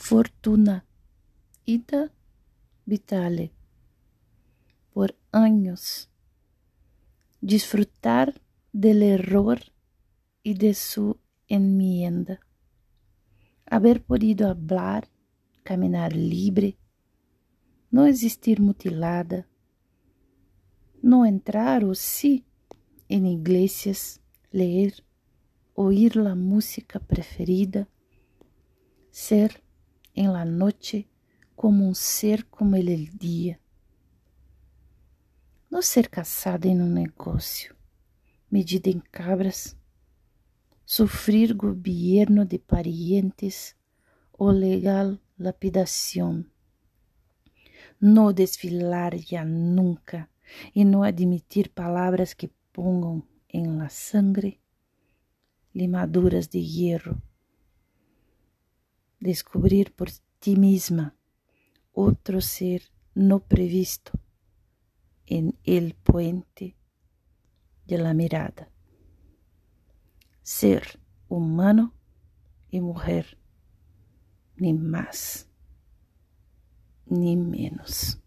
fortuna, ida vitale, por años, disfrutar del error y de su enmienda, haber podido hablar, caminar libre, não existir mutilada, não entrar ou sí em igrejas, ler, oír la música preferida, ser em la noche como um ser como ele el dia. Não ser caçada em um negócio, medida em cabras, sofrer governo de parientes ou legal lapidação no desfilar ya nunca y no admitir palabras que pongan en la sangre limaduras de hierro. Descubrir por ti misma otro ser no previsto en el puente de la mirada. Ser humano y mujer, ni más. ni menos.